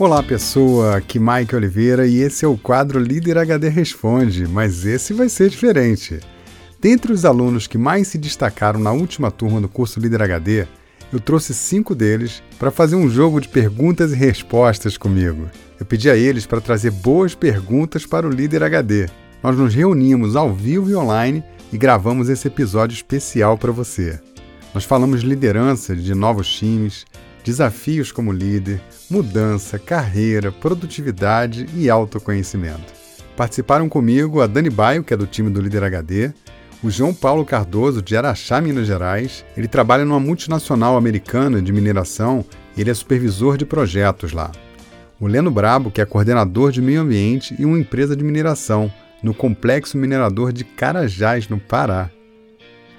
Olá, pessoa. Aqui Mike Oliveira e esse é o quadro Líder HD Responde, mas esse vai ser diferente. Dentre os alunos que mais se destacaram na última turma do curso Líder HD, eu trouxe cinco deles para fazer um jogo de perguntas e respostas comigo. Eu pedi a eles para trazer boas perguntas para o Líder HD. Nós nos reunimos ao vivo e online e gravamos esse episódio especial para você. Nós falamos de liderança de novos times, desafios como líder, mudança, carreira, produtividade e autoconhecimento. Participaram comigo a Dani Baio, que é do time do Líder HD, o João Paulo Cardoso, de Araxá, Minas Gerais. Ele trabalha numa multinacional americana de mineração e ele é supervisor de projetos lá. O Leno Brabo, que é coordenador de meio ambiente e uma empresa de mineração no complexo minerador de Carajás, no Pará.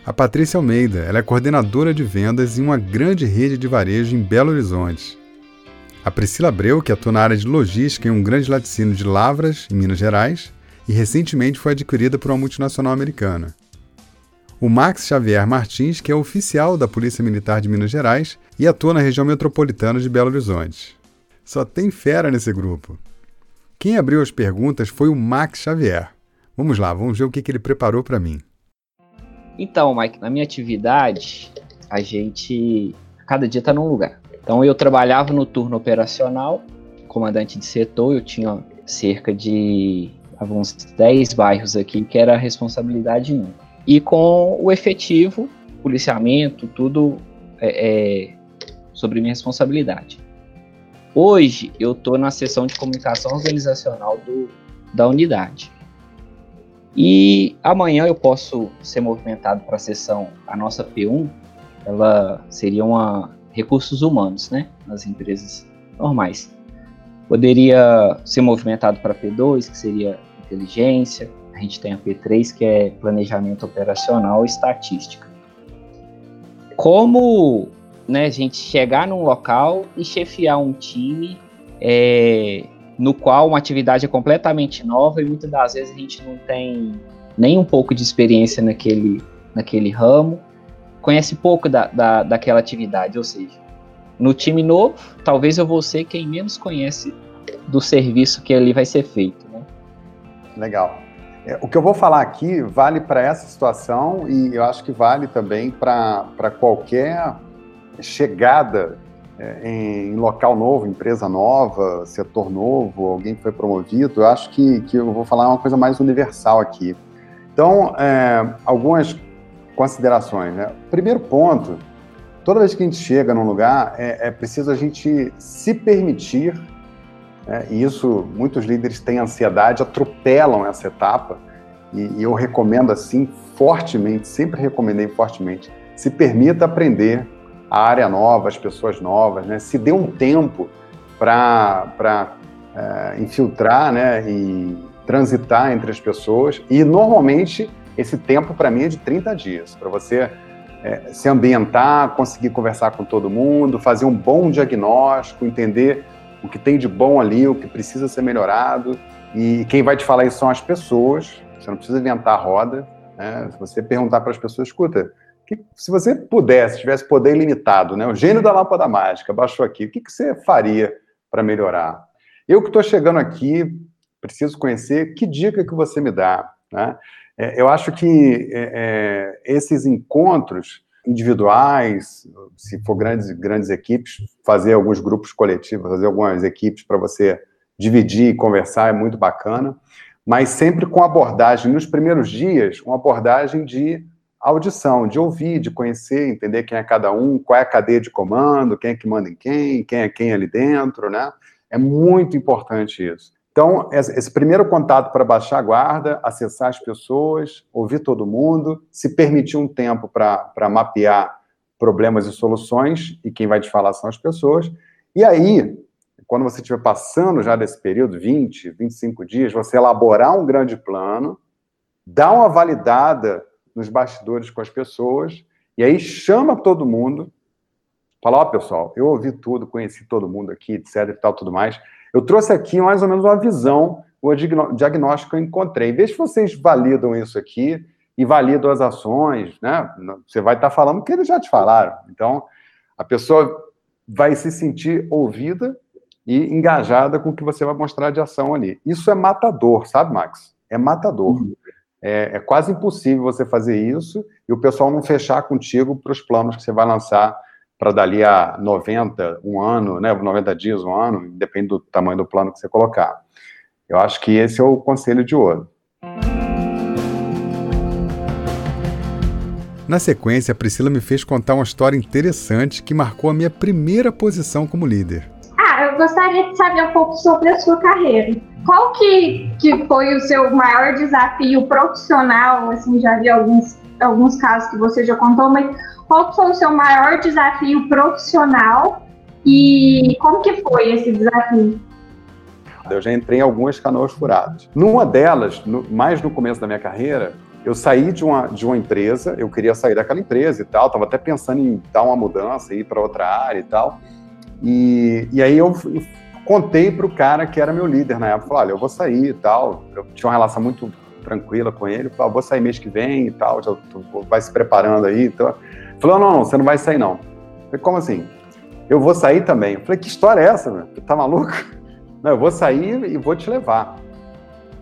A Patrícia Almeida, ela é coordenadora de vendas em uma grande rede de varejo em Belo Horizonte. A Priscila Abreu, que atua na área de logística em um grande laticínio de Lavras, em Minas Gerais, e recentemente foi adquirida por uma multinacional americana. O Max Xavier Martins, que é oficial da Polícia Militar de Minas Gerais e atua na região metropolitana de Belo Horizonte. Só tem fera nesse grupo. Quem abriu as perguntas foi o Max Xavier. Vamos lá, vamos ver o que, que ele preparou para mim. Então, Mike, na minha atividade, a gente cada dia está num lugar. Então eu trabalhava no turno operacional, comandante de setor, eu tinha cerca de alguns 10 bairros aqui que era a responsabilidade minha. E com o efetivo, policiamento, tudo é, é sobre minha responsabilidade. Hoje eu estou na seção de comunicação organizacional do, da unidade. E amanhã eu posso ser movimentado para a seção, a nossa P1, ela seria uma recursos humanos, né, nas empresas normais. Poderia ser movimentado para P2, que seria inteligência. A gente tem a P3, que é planejamento operacional e estatística. Como né, a gente chegar num local e chefiar um time é, no qual uma atividade é completamente nova e muitas das vezes a gente não tem nem um pouco de experiência naquele, naquele ramo conhece pouco da, da, daquela atividade, ou seja, no time novo, talvez eu vou ser quem menos conhece do serviço que ali vai ser feito. Né? Legal. É, o que eu vou falar aqui vale para essa situação e eu acho que vale também para qualquer chegada em local novo, empresa nova, setor novo, alguém que foi promovido. Eu acho que, que eu vou falar uma coisa mais universal aqui. Então, é, algumas considerações. Né? Primeiro ponto, toda vez que a gente chega num lugar, é, é preciso a gente se permitir, né? e isso muitos líderes têm ansiedade, atropelam essa etapa, e, e eu recomendo assim fortemente, sempre recomendei fortemente, se permita aprender a área nova, as pessoas novas, né? se dê um tempo para é, infiltrar né? e transitar entre as pessoas, e normalmente esse tempo, para mim, é de 30 dias, para você é, se ambientar, conseguir conversar com todo mundo, fazer um bom diagnóstico, entender o que tem de bom ali, o que precisa ser melhorado. E quem vai te falar isso são as pessoas, você não precisa inventar a roda. Né? Se você perguntar para as pessoas, escuta, que, se você pudesse, tivesse poder ilimitado, né? o gênio da lâmpada mágica baixou aqui, o que, que você faria para melhorar? Eu que estou chegando aqui, preciso conhecer, que dica que você me dá? Né? É, eu acho que é, é, esses encontros individuais, se for grandes, grandes equipes, fazer alguns grupos coletivos, fazer algumas equipes para você dividir e conversar é muito bacana, mas sempre com abordagem, nos primeiros dias, uma abordagem de audição, de ouvir, de conhecer, entender quem é cada um, qual é a cadeia de comando, quem é que manda em quem, quem é quem ali dentro, né? É muito importante isso. Então, esse primeiro contato para baixar a guarda, acessar as pessoas, ouvir todo mundo, se permitir um tempo para mapear problemas e soluções, e quem vai te falar são as pessoas. E aí, quando você estiver passando já desse período, 20, 25 dias, você elaborar um grande plano, dar uma validada nos bastidores com as pessoas, e aí chama todo mundo, fala, ó, oh, pessoal, eu ouvi tudo, conheci todo mundo aqui, etc e tal, tudo mais eu trouxe aqui mais ou menos uma visão, o diagnóstico que eu encontrei. Vê se vocês validam isso aqui e validam as ações, né? Você vai estar falando o que eles já te falaram. Então, a pessoa vai se sentir ouvida e engajada com o que você vai mostrar de ação ali. Isso é matador, sabe, Max? É matador. Uhum. É, é, quase impossível você fazer isso e o pessoal não fechar contigo para os planos que você vai lançar para dali a 90, um ano, né, 90 dias, um ano, depende do tamanho do plano que você colocar. Eu acho que esse é o conselho de ouro. Na sequência, a Priscila me fez contar uma história interessante que marcou a minha primeira posição como líder. Gostaria de saber um pouco sobre a sua carreira. Qual que, que foi o seu maior desafio profissional? Assim, já vi alguns, alguns casos que você já contou, mas qual foi o seu maior desafio profissional e como que foi esse desafio? Eu já entrei em algumas canoas furadas. Numa delas, no, mais no começo da minha carreira, eu saí de uma, de uma empresa, eu queria sair daquela empresa e tal, estava até pensando em dar uma mudança, ir para outra área e tal. E, e aí eu, eu contei para o cara que era meu líder na época, falei, olha, eu vou sair e tal. Eu tinha uma relação muito tranquila com ele, falei, ah, vou sair mês que vem e tal, já tô, vai se preparando aí. Então, falou, não, não, você não vai sair não. Falei, como assim? Eu vou sair também. Eu falei, que história é essa, meu? Tá maluco? Não, eu vou sair e vou te levar.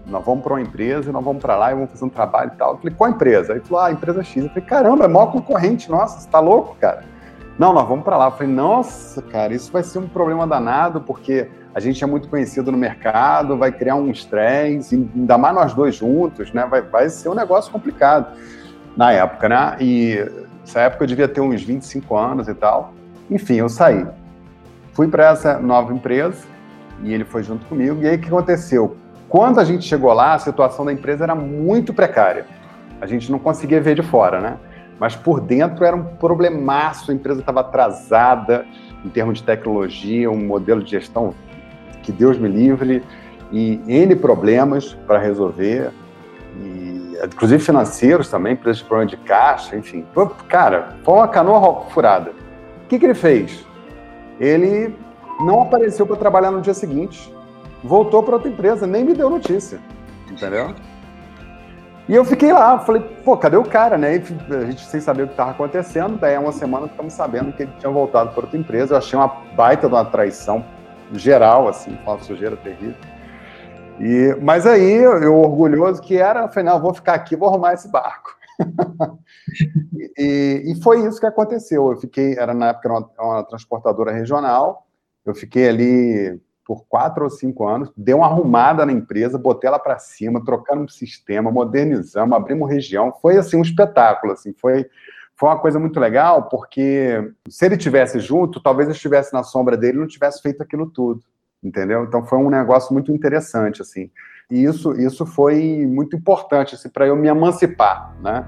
Nós vamos para uma empresa, nós vamos para lá e vamos fazer um trabalho e tal. Eu falei, qual empresa? Ele falou, ah, empresa X. Eu falei, caramba, é maior concorrente, nossa, você tá louco, cara? Não, nós vamos para lá. Eu falei, nossa, cara, isso vai ser um problema danado, porque a gente é muito conhecido no mercado, vai criar um estresse, ainda mais nós dois juntos, né? Vai, vai ser um negócio complicado na época, né? E nessa época eu devia ter uns 25 anos e tal. Enfim, eu saí. Fui para essa nova empresa, e ele foi junto comigo. E aí o que aconteceu? Quando a gente chegou lá, a situação da empresa era muito precária. A gente não conseguia ver de fora, né? Mas por dentro era um problemaço, a empresa estava atrasada em termos de tecnologia, um modelo de gestão que Deus me livre, e N problemas para resolver, e, inclusive financeiros também, preços de problema de caixa, enfim. Cara, foi uma canoa furada. O que, que ele fez? Ele não apareceu para trabalhar no dia seguinte, voltou para outra empresa, nem me deu notícia, entendeu? E eu fiquei lá, falei, pô, cadê o cara, né? E a gente sem saber o que estava acontecendo, daí uma semana ficamos sabendo que ele tinha voltado para outra empresa. Eu achei uma baita de uma traição geral, assim, uma sujeira terrível. E, mas aí, eu orgulhoso que era, falei, não, vou ficar aqui, vou arrumar esse barco. e, e, foi isso que aconteceu. Eu fiquei, era na época uma, uma transportadora regional, eu fiquei ali por quatro ou cinco anos, dei uma arrumada na empresa, botei ela para cima, trocando um sistema, modernizamos, abrimos região. Foi assim um espetáculo, assim, foi foi uma coisa muito legal, porque se ele tivesse junto, talvez eu estivesse na sombra dele e não tivesse feito aquilo tudo, entendeu? Então foi um negócio muito interessante, assim. E isso, isso foi muito importante assim, para eu me emancipar, né?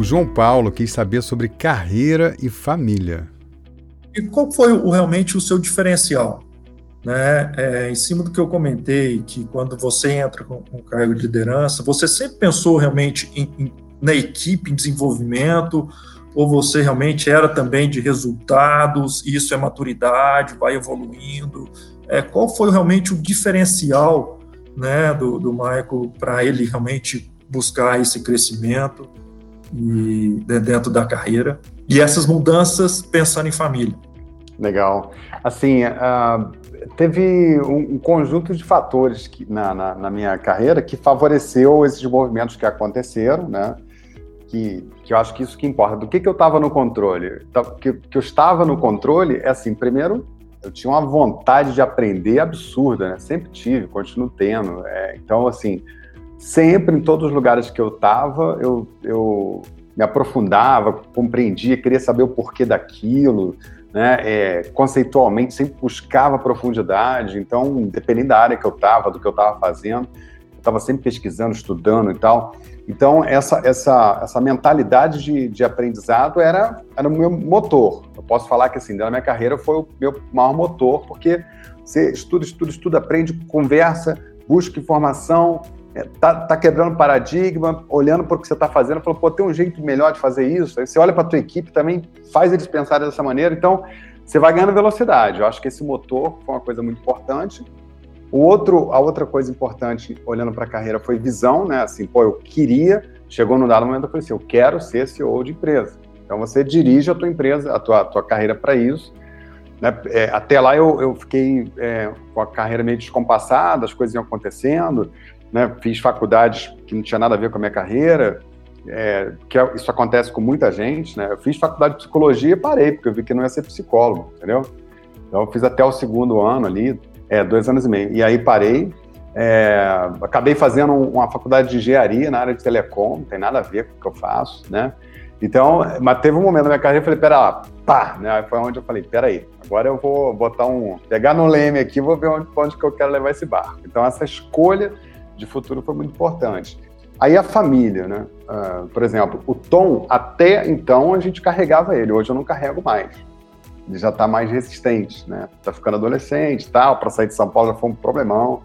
O João Paulo quis saber sobre carreira e família. E qual foi o, realmente o seu diferencial? Né? É, em cima do que eu comentei, que quando você entra com, com cargo de liderança, você sempre pensou realmente em, em, na equipe, em desenvolvimento, ou você realmente era também de resultados, isso é maturidade, vai evoluindo? É, qual foi realmente o diferencial né, do, do Michael para ele realmente buscar esse crescimento? E dentro da carreira e essas mudanças pensando em família. Legal. Assim, uh, teve um, um, conjunto de fatores que, na, na, na, minha carreira que favoreceu esses movimentos que aconteceram, né? Que, que eu acho que isso que importa. Do que, que eu estava no controle? Então, que, que eu estava no controle é assim, primeiro, eu tinha uma vontade de aprender absurda, né? Sempre tive, continuo tendo. É, então, assim, sempre, em todos os lugares que eu estava, eu, eu me aprofundava, compreendia, queria saber o porquê daquilo, né? É, conceitualmente, sempre buscava profundidade. Então, dependendo da área que eu estava, do que eu estava fazendo, eu estava sempre pesquisando, estudando e tal. Então, essa, essa, essa mentalidade de, de aprendizado era, era o meu motor. Eu posso falar que, assim, na minha carreira foi o meu maior motor, porque você estuda, estuda, estuda, aprende, conversa, busca informação, tá, tá, quebrando paradigma, olhando para o que você está fazendo, falou, pô, tem um jeito melhor de fazer isso. Aí você olha para a tua equipe também, faz eles pensarem dessa maneira. Então, você vai ganhando velocidade. Eu acho que esse motor foi uma coisa muito importante. O outro, a outra coisa importante, olhando para a carreira, foi visão, né? Assim, pô, eu queria chegou num dado momento eu falei assim, eu quero ser CEO de empresa. Então você dirige a tua empresa, a tua, a tua carreira para isso. Né? É, até lá eu, eu fiquei é, com a carreira meio descompassada, as coisas iam acontecendo, né? fiz faculdades que não tinha nada a ver com a minha carreira, é, que é, isso acontece com muita gente, né? Eu fiz faculdade de psicologia e parei, porque eu vi que não ia ser psicólogo, entendeu? Então eu fiz até o segundo ano ali, é, dois anos e meio. E aí parei, é, acabei fazendo uma faculdade de engenharia na área de telecom, não tem nada a ver com o que eu faço, né? Então, mas teve um momento na minha carreira, eu falei, pera lá, pá, né? Foi onde eu falei, pera aí, agora eu vou botar um, pegar no leme aqui, vou ver onde, onde que eu quero levar esse barco. Então, essa escolha de futuro foi muito importante. Aí a família, né? Uh, por exemplo, o Tom, até então a gente carregava ele, hoje eu não carrego mais. Ele já está mais resistente, né? Tá ficando adolescente e tal, para sair de São Paulo já foi um problemão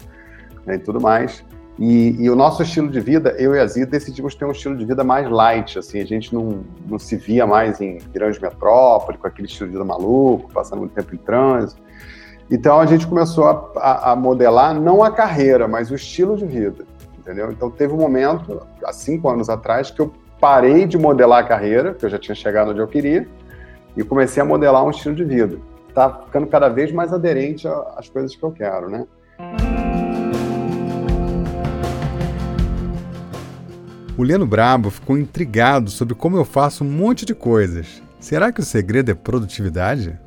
né, e tudo mais. E, e, o nosso estilo de vida, eu e a Zia decidimos ter um estilo de vida mais light, assim, a gente não, não se via mais em grande metrópole, com aquele estilo de vida maluco, passando muito tempo em trânsito. Então a gente começou a, a, a modelar não a carreira, mas o estilo de vida entendeu? Então teve um momento, há cinco anos atrás, que eu parei de modelar a carreira, que eu já tinha chegado onde eu queria, e comecei a modelar um estilo de vida. Tá ficando cada vez mais aderente às coisas que eu quero, né? O Leno Brabo ficou intrigado sobre como eu faço um monte de coisas. Será que o segredo é produtividade?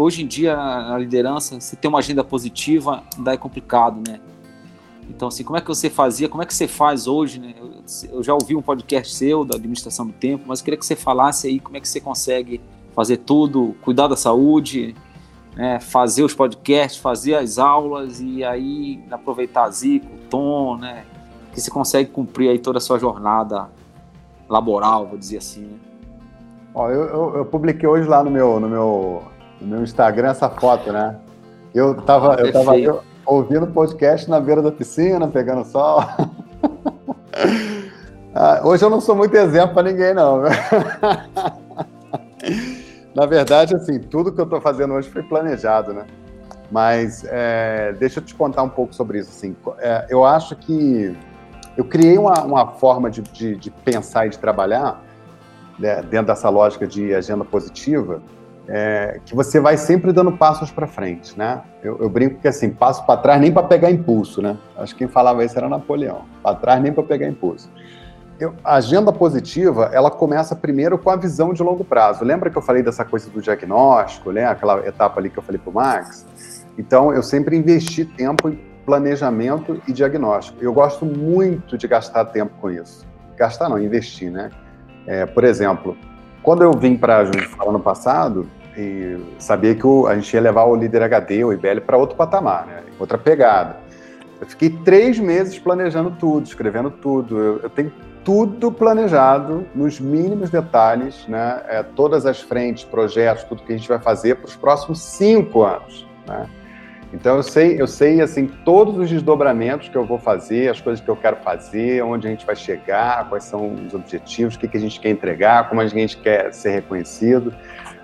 Hoje em dia, a liderança, se tem uma agenda positiva, ainda é complicado, né? Então, assim, como é que você fazia, como é que você faz hoje, né? Eu, eu, já ouvi um podcast seu, da administração do tempo, mas eu queria que você falasse aí como é que você consegue fazer tudo, cuidar da saúde, né? fazer os podcasts, fazer as aulas e aí aproveitar a Zico, o Tom, né? Que você consegue cumprir aí toda a sua jornada laboral, vou dizer assim, né? Ó, eu, eu, eu publiquei hoje lá no meu, no meu, no meu Instagram essa foto, né? Eu tava, eu tava, eu, ouvindo podcast na beira da piscina, pegando sol. ah, hoje eu não sou muito exemplo para ninguém, não. na verdade, assim, tudo que eu estou fazendo hoje foi planejado, né? Mas é, deixa eu te contar um pouco sobre isso. Assim, é, eu acho que eu criei uma, uma forma de, de, de, pensar e de trabalhar né, dentro dessa lógica de agenda positiva é, que você vai sempre dando passos para frente, né? Eu, eu, brinco que assim, passo para trás nem para pegar impulso, né? Acho que quem falava isso era Napoleão. Para trás nem para pegar impulso. Eu, a agenda positiva, ela começa primeiro com a visão de longo prazo. Lembra que eu falei dessa coisa do diagnóstico, né? Aquela etapa ali que eu falei para o Max? Então, eu sempre investi tempo em planejamento e diagnóstico. Eu gosto muito de gastar tempo com isso. Gastar não, investir, né? É, por exemplo, quando eu vim para Juiz de Fora ano passado, sabia que o, a gente ia levar o líder HD, o IBL, para outro patamar, né? outra pegada. Eu fiquei três meses planejando tudo, escrevendo tudo. Eu, eu tenho tudo planejado nos mínimos detalhes, né? É, todas as frentes, projetos, tudo que a gente vai fazer para os próximos cinco anos. Né? Então eu sei, eu sei assim todos os desdobramentos que eu vou fazer, as coisas que eu quero fazer, onde a gente vai chegar, quais são os objetivos, o que, que a gente quer entregar, como a gente quer ser reconhecido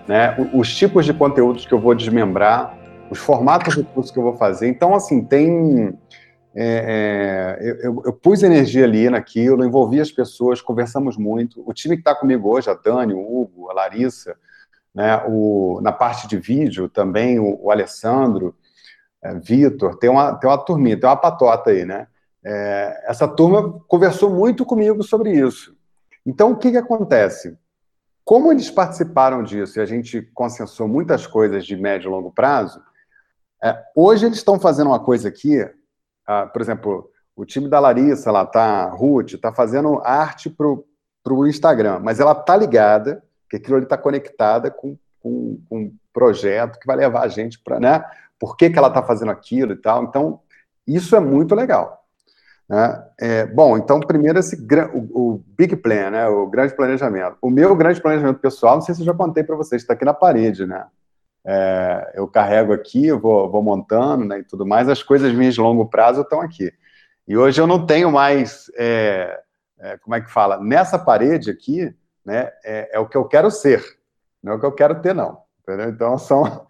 né? Os tipos de conteúdos que eu vou desmembrar, os formatos de curso que eu vou fazer. Então, assim, tem. É, é, eu, eu, pus energia ali naquilo, envolvi as pessoas, conversamos muito. O time que está comigo hoje, a Dani, o Hugo, a Larissa, né, o, na parte de vídeo também, o, o Alessandro, é, Vitor, tem uma, tem uma turminha, tem uma patota aí, né? É, essa turma conversou muito comigo sobre isso. Então, o que, que acontece? Como eles participaram disso e a gente consensou muitas coisas de médio e longo prazo, é, hoje eles estão fazendo uma coisa aqui, uh, por exemplo, o time da Larissa, lá tá, Ruth, está fazendo arte para o Instagram, mas ela tá ligada, que aquilo ali está conectada com, com, com, um projeto que vai levar a gente para, né? Por que, que ela está fazendo aquilo e tal. Então, isso é muito legal. Né? É, bom, então, primeiro, esse, o, o, Big Plan, né? o grande planejamento. O meu grande planejamento pessoal, não sei se eu já contei para vocês, está aqui na parede. Né? É, eu carrego aqui, vou, vou montando né, e tudo mais, as coisas minhas de longo prazo estão aqui. E hoje eu não tenho mais, é, é, como é que fala? Nessa parede aqui, né, é, é, o que eu quero ser, não é o que eu quero ter, não. Entendeu? Então, são,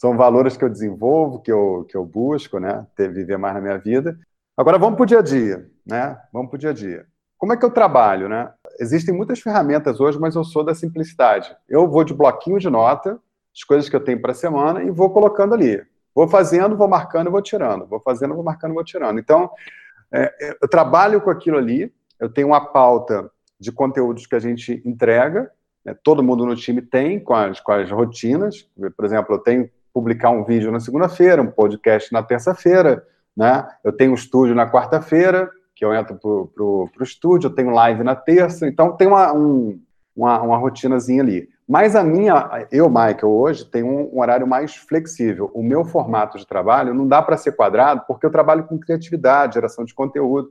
são valores que eu desenvolvo, que eu, que eu busco, né, ter, viver mais na minha vida. Agora vamos para o dia a dia, né? Vamos para o dia a dia. como é que eu trabalho, né? Existem muitas ferramentas hoje, mas eu sou da simplicidade. Eu vou de bloquinho de nota, as coisas que eu tenho para a semana, e vou colocando ali. Vou fazendo, vou marcando vou tirando. Vou fazendo, vou marcando vou tirando. Então, é, eu trabalho com aquilo ali, eu tenho uma pauta de conteúdos que a gente entrega, né? todo mundo no time tem, com as, com as rotinas. Por exemplo, eu tenho publicar um vídeo na segunda-feira, um podcast na terça-feira, né? eu tenho um estúdio na quarta-feira, que eu entro para o estúdio, eu tenho live na terça, então tem uma, um, uma, uma rotinazinha ali. Mas a minha, eu, Michael, hoje tenho um, um horário mais flexível. O meu formato de trabalho não dá para ser quadrado, porque eu trabalho com criatividade, geração de conteúdo.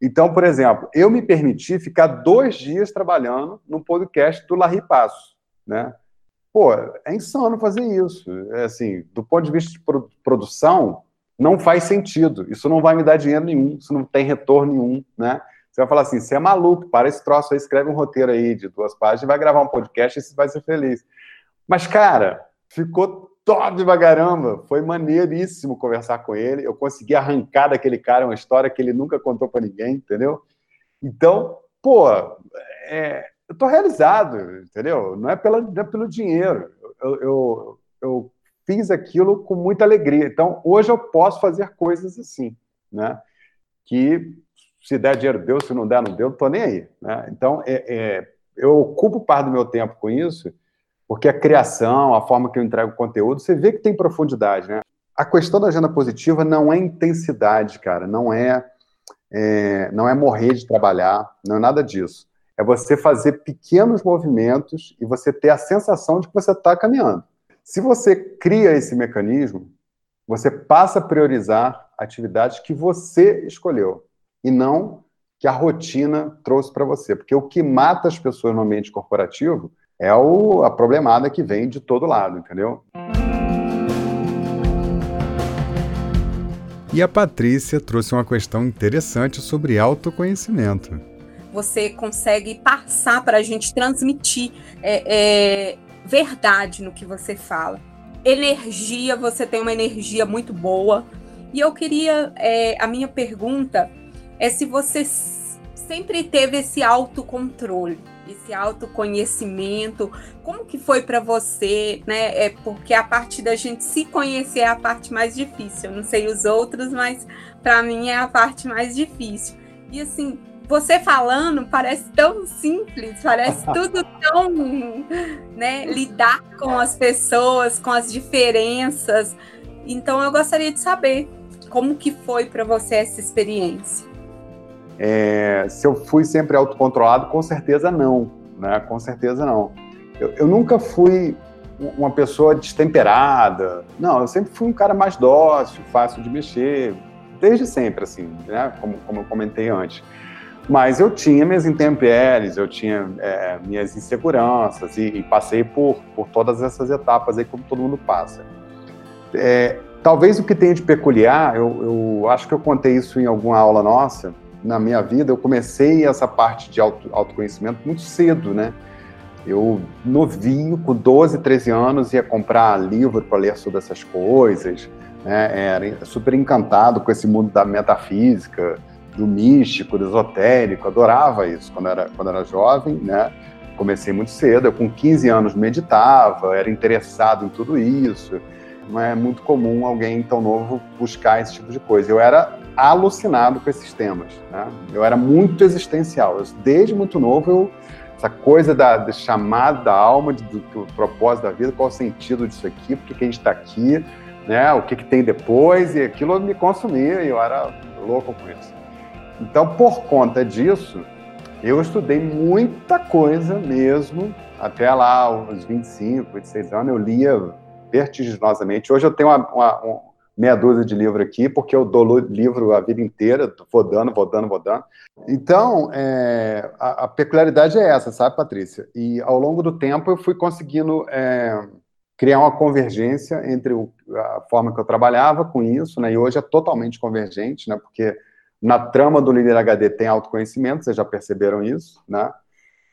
Então, por exemplo, eu me permiti ficar dois dias trabalhando no podcast do Larry Passo, né? Pô, é insano fazer isso. É assim, do ponto de vista de produção, não faz sentido. Isso não vai me dar dinheiro nenhum, isso não tem retorno nenhum, né? Você vai falar assim, você é maluco, para esse troço aí, escreve um roteiro aí de duas páginas, vai gravar um podcast e você vai ser feliz. Mas, cara, ficou top pra caramba. Foi maneiríssimo conversar com ele. Eu consegui arrancar daquele cara uma história que ele nunca contou para ninguém, entendeu? Então, pô, é, eu tô realizado, entendeu? Não é, pela, não é pelo dinheiro. Eu, eu, eu fiz aquilo com muita alegria. Então, hoje eu posso fazer coisas assim, né? Que se der dinheiro, deu, se não der, não deu, não tô nem aí. Né? Então, é, é, eu ocupo parte do meu tempo com isso, porque a criação, a forma que eu entrego o conteúdo, você vê que tem profundidade, né? A questão da agenda positiva não é intensidade, cara, não é, é não é morrer de trabalhar, não é nada disso. É você fazer pequenos movimentos e você ter a sensação de que você está caminhando. Se você cria esse mecanismo, você passa a priorizar atividades que você escolheu e não que a rotina trouxe para você. Porque o que mata as pessoas no ambiente corporativo é o, a problemada que vem de todo lado, entendeu? E a Patrícia trouxe uma questão interessante sobre autoconhecimento. Você consegue passar para a gente transmitir é, é, verdade no que você fala. Energia, você tem uma energia muito boa. E eu queria, é, a minha pergunta é se você sempre teve esse autocontrole, esse autoconhecimento. Como que foi para você, né? É porque a parte da gente se conhecer é a parte mais difícil. Eu não sei os outros, mas para mim é a parte mais difícil. E assim, você falando parece tão simples, parece tudo tão, né, lidar com as pessoas, com as diferenças. Então eu gostaria de saber como que foi para você essa experiência. É, se eu fui sempre autocontrolado, com certeza não, né? Com certeza não. Eu, eu, nunca fui uma pessoa destemperada. Não, eu sempre fui um cara mais dócil, fácil de mexer, desde sempre, assim, né? Como, como eu comentei antes. Mas eu tinha minhas intempéries, eu tinha é, minhas inseguranças e, e, passei por, por todas essas etapas aí, como todo mundo passa. É, talvez o que tenha de peculiar, eu, eu acho que eu contei isso em alguma aula nossa, na minha vida, eu comecei essa parte de auto, autoconhecimento muito cedo, né? Eu, novinho, com 12, 13 anos, ia comprar livro para ler sobre essas coisas, né? Era super encantado com esse mundo da metafísica, do místico, do esotérico, adorava isso quando era, quando era jovem, né? Comecei muito cedo, eu com 15 anos meditava, era interessado em tudo isso. Não é muito comum alguém tão novo buscar esse tipo de coisa. Eu era alucinado com esses temas. Né? Eu era muito existencial. Eu, desde muito novo, eu, essa coisa da, da chamada da alma, de, do, do, propósito da vida, qual o sentido disso aqui, por que a gente está aqui, né? o que, que tem depois, e aquilo me consumia e eu era louco com isso. Então, por conta disso, eu estudei muita coisa mesmo, até lá, uns 25, 26 anos, eu lia vertiginosamente. Hoje eu tenho uma, uma, meia dúzia de livro aqui, porque eu dou livro a vida inteira, vou dando, vou dando, vou dando. Então, é, a, a, peculiaridade é essa, sabe, Patrícia? E ao longo do tempo eu fui conseguindo é, criar uma convergência entre o, a forma que eu trabalhava com isso, né? E hoje é totalmente convergente, né? Porque na trama do Líder HD tem autoconhecimento, vocês já perceberam isso, né?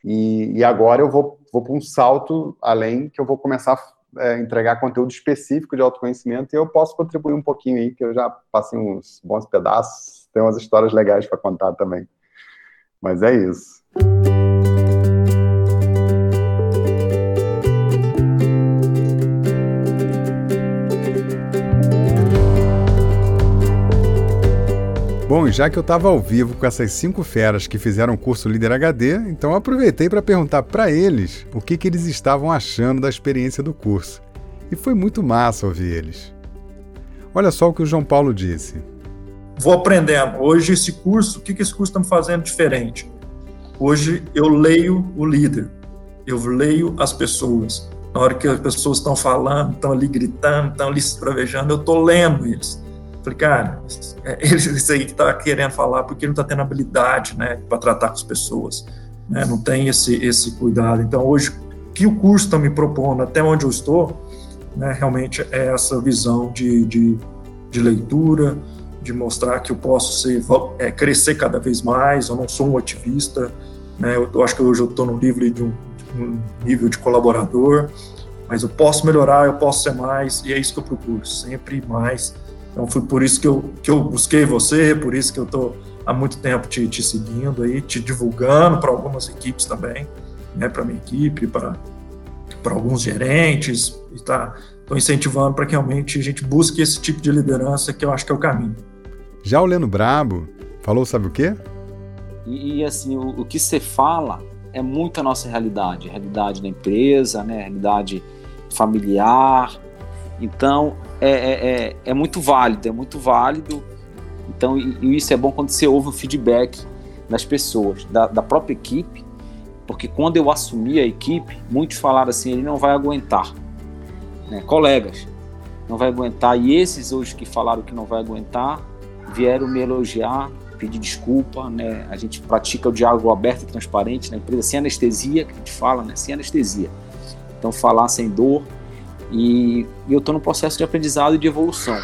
E, e agora eu vou, vou para um salto além, que eu vou começar é, entregar conteúdo específico de autoconhecimento e eu posso contribuir um pouquinho aí, que eu já passei uns bons pedaços, tem umas histórias legais para contar também. Mas é isso. Bom, já que eu estava ao vivo com essas cinco feras que fizeram o curso Líder HD, então aproveitei para perguntar para eles o que, que eles estavam achando da experiência do curso. E foi muito massa ouvir eles. Olha só o que o João Paulo disse. Vou aprendendo. Hoje, esse curso, o que, que esse curso está me fazendo diferente? Hoje, eu leio o líder, eu leio as pessoas. Na hora que as pessoas estão falando, estão ali gritando, estão ali se provejando, eu estou lendo eles Falei, cara, é, esse aí que tá querendo falar porque não tá tendo habilidade, né, para tratar com as pessoas, né, não tem esse, esse cuidado. Então, hoje, que o curso está me propondo, até onde eu estou, né, realmente é essa visão de, de, de leitura, de mostrar que eu posso ser, é, crescer cada vez mais, eu não sou um ativista, né, eu, eu acho que hoje eu estou no nível de um, de um nível de colaborador, mas eu posso melhorar, eu posso ser mais, e é isso que eu procuro, sempre mais, então foi por isso que eu, que eu busquei você, por isso que eu estou há muito tempo te, te seguindo aí, te divulgando para algumas equipes também, né, para minha equipe, para para alguns gerentes, e tá, estou incentivando para que realmente a gente busque esse tipo de liderança que eu acho que é o caminho. Já o Leno Brabo falou, sabe o quê? E, e assim, o, o, que você fala é muito a nossa realidade, a realidade da empresa, né, a realidade familiar. Então, é, é, é, é muito válido, é muito válido. Então, e, isso é bom quando você ouve o feedback das pessoas, da, da própria equipe, porque quando eu assumi a equipe, muitos falaram assim: ele não vai aguentar. Né? Colegas, não vai aguentar. E esses hoje que falaram que não vai aguentar, vieram me elogiar, pedir desculpa. Né? A gente pratica o diálogo aberto e transparente na empresa, sem anestesia, que a gente fala, né? sem anestesia. Então, falar sem dor e, e eu estou no processo de aprendizado e de evolução.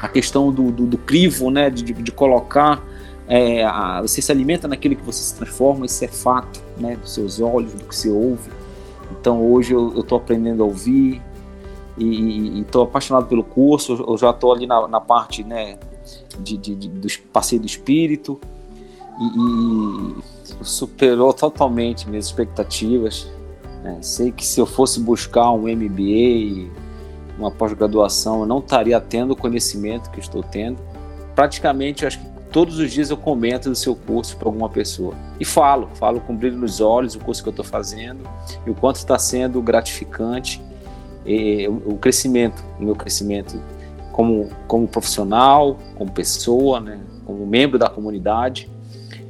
A questão do, do, do crivo, né, de, de colocar, é, a, você se alimenta naquilo que você se transforma, isso é fato, né, dos seus olhos, do que você ouve. Então hoje eu estou aprendendo a ouvir e estou apaixonado pelo curso. Eu já estou ali na, na, parte né, de, de, de, do passeio do espírito e, e superou totalmente minhas expectativas. É, sei que se eu fosse buscar um MBA, uma pós-graduação, eu não estaria tendo o conhecimento que estou tendo. Praticamente, eu acho que todos os dias eu comento do seu curso para alguma pessoa. E falo, falo com brilho nos olhos o curso que eu estou fazendo e o quanto está sendo gratificante e, o, o crescimento, o meu crescimento como, como profissional, como pessoa, né, como membro da comunidade.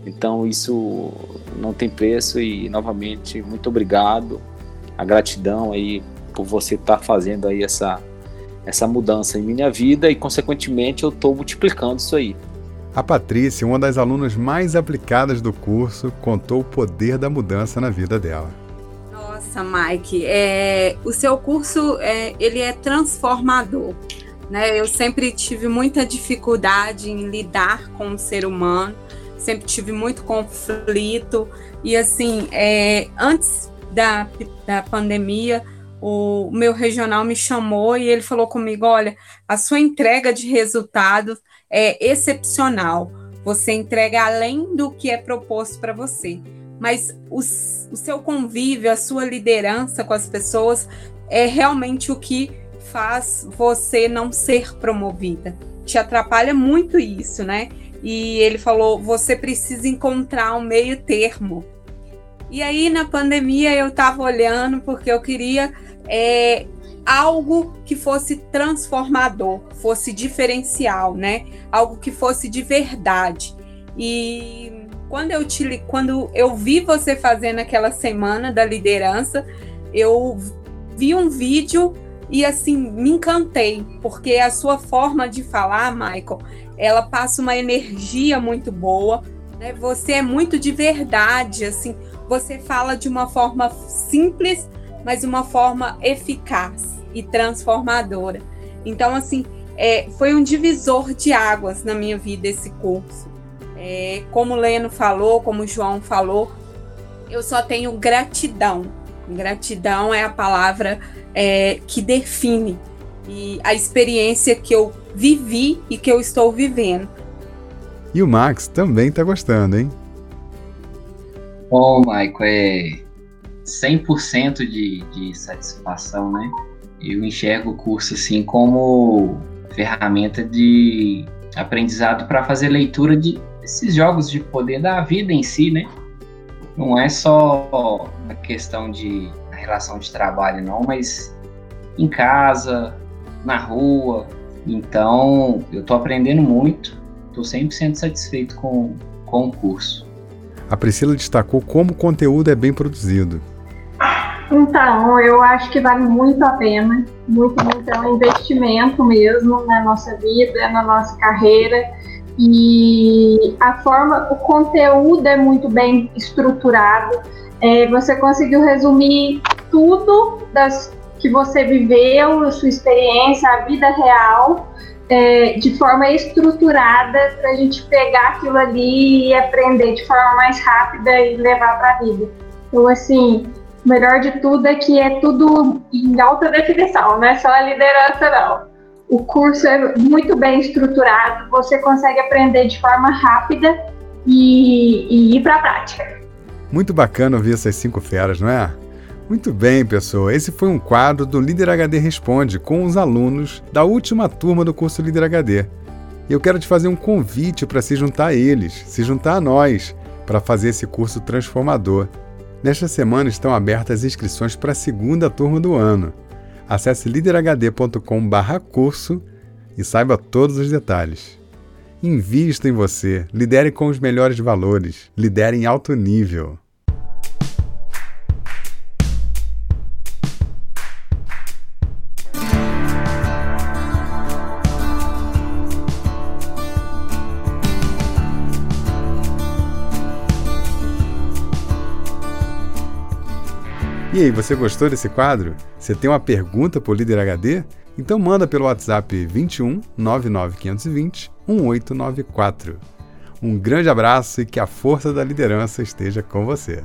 Então isso não tem preço e novamente muito obrigado, a gratidão aí por você estar tá fazendo aí essa essa mudança em minha vida e consequentemente eu estou multiplicando isso aí. A Patrícia, uma das alunas mais aplicadas do curso, contou o poder da mudança na vida dela. Nossa, Mike, é, o seu curso é, ele é transformador. Né? Eu sempre tive muita dificuldade em lidar com o ser humano sempre tive muito conflito. E assim, é, antes da, da pandemia, o meu regional me chamou e ele falou comigo: olha, a sua entrega de resultados é excepcional. Você entrega além do que é proposto para você. Mas o, o seu convívio, a sua liderança com as pessoas é realmente o que faz você não ser promovida. Te atrapalha muito isso, né? E ele falou: você precisa encontrar um meio termo. E aí, na pandemia, eu estava olhando porque eu queria é, algo que fosse transformador, fosse diferencial, né? Algo que fosse de verdade. E quando eu te, quando eu vi você fazendo aquela semana da liderança, eu vi um vídeo e assim me encantei, porque a sua forma de falar, Michael, ela passa uma energia muito boa, né? Você é muito de verdade, assim, você fala de uma forma simples, mas uma forma eficaz e transformadora. Então, assim, é, foi um divisor de águas na minha vida esse curso. É, como o Leno falou, como o João falou, eu só tenho gratidão. Gratidão é a palavra é, que define e a experiência que eu vivi e que eu estou vivendo. E o Max também está gostando, hein? Bom, Maico, é 100% de, de satisfação, né? Eu enxergo o curso assim como ferramenta de aprendizado para fazer leitura de esses jogos de poder da vida em si, né? Não é só a questão de relação de trabalho, não, mas em casa, na rua. Então, eu estou aprendendo muito, estou 100% satisfeito com, com o curso. A Priscila destacou como o conteúdo é bem produzido. Então, eu acho que vale muito a pena, muito, muito, é um investimento mesmo na nossa vida, na nossa carreira. E a forma, o conteúdo é muito bem estruturado. É, você conseguiu resumir tudo das que você viveu, a sua experiência, a vida real, é, de forma estruturada para a gente pegar aquilo ali e aprender de forma mais rápida e levar para a vida. Então, assim, o melhor de tudo é que é tudo em alta definição, não é só a liderança, não. O curso é muito bem estruturado, você consegue aprender de forma rápida e, e ir para a prática. Muito bacana ouvir essas cinco feras, não é? Muito bem, pessoal. Esse foi um quadro do Líder HD Responde com os alunos da última turma do curso Líder HD. E eu quero te fazer um convite para se juntar a eles, se juntar a nós, para fazer esse curso transformador. Nesta semana estão abertas as inscrições para a segunda turma do ano. Acesse liderhd.com/curso e saiba todos os detalhes. Invista em você, lidere com os melhores valores, lidere em alto nível. E aí, você gostou desse quadro? Você tem uma pergunta para o Líder HD? Então manda pelo WhatsApp 21 99520 1894. Um grande abraço e que a força da liderança esteja com você.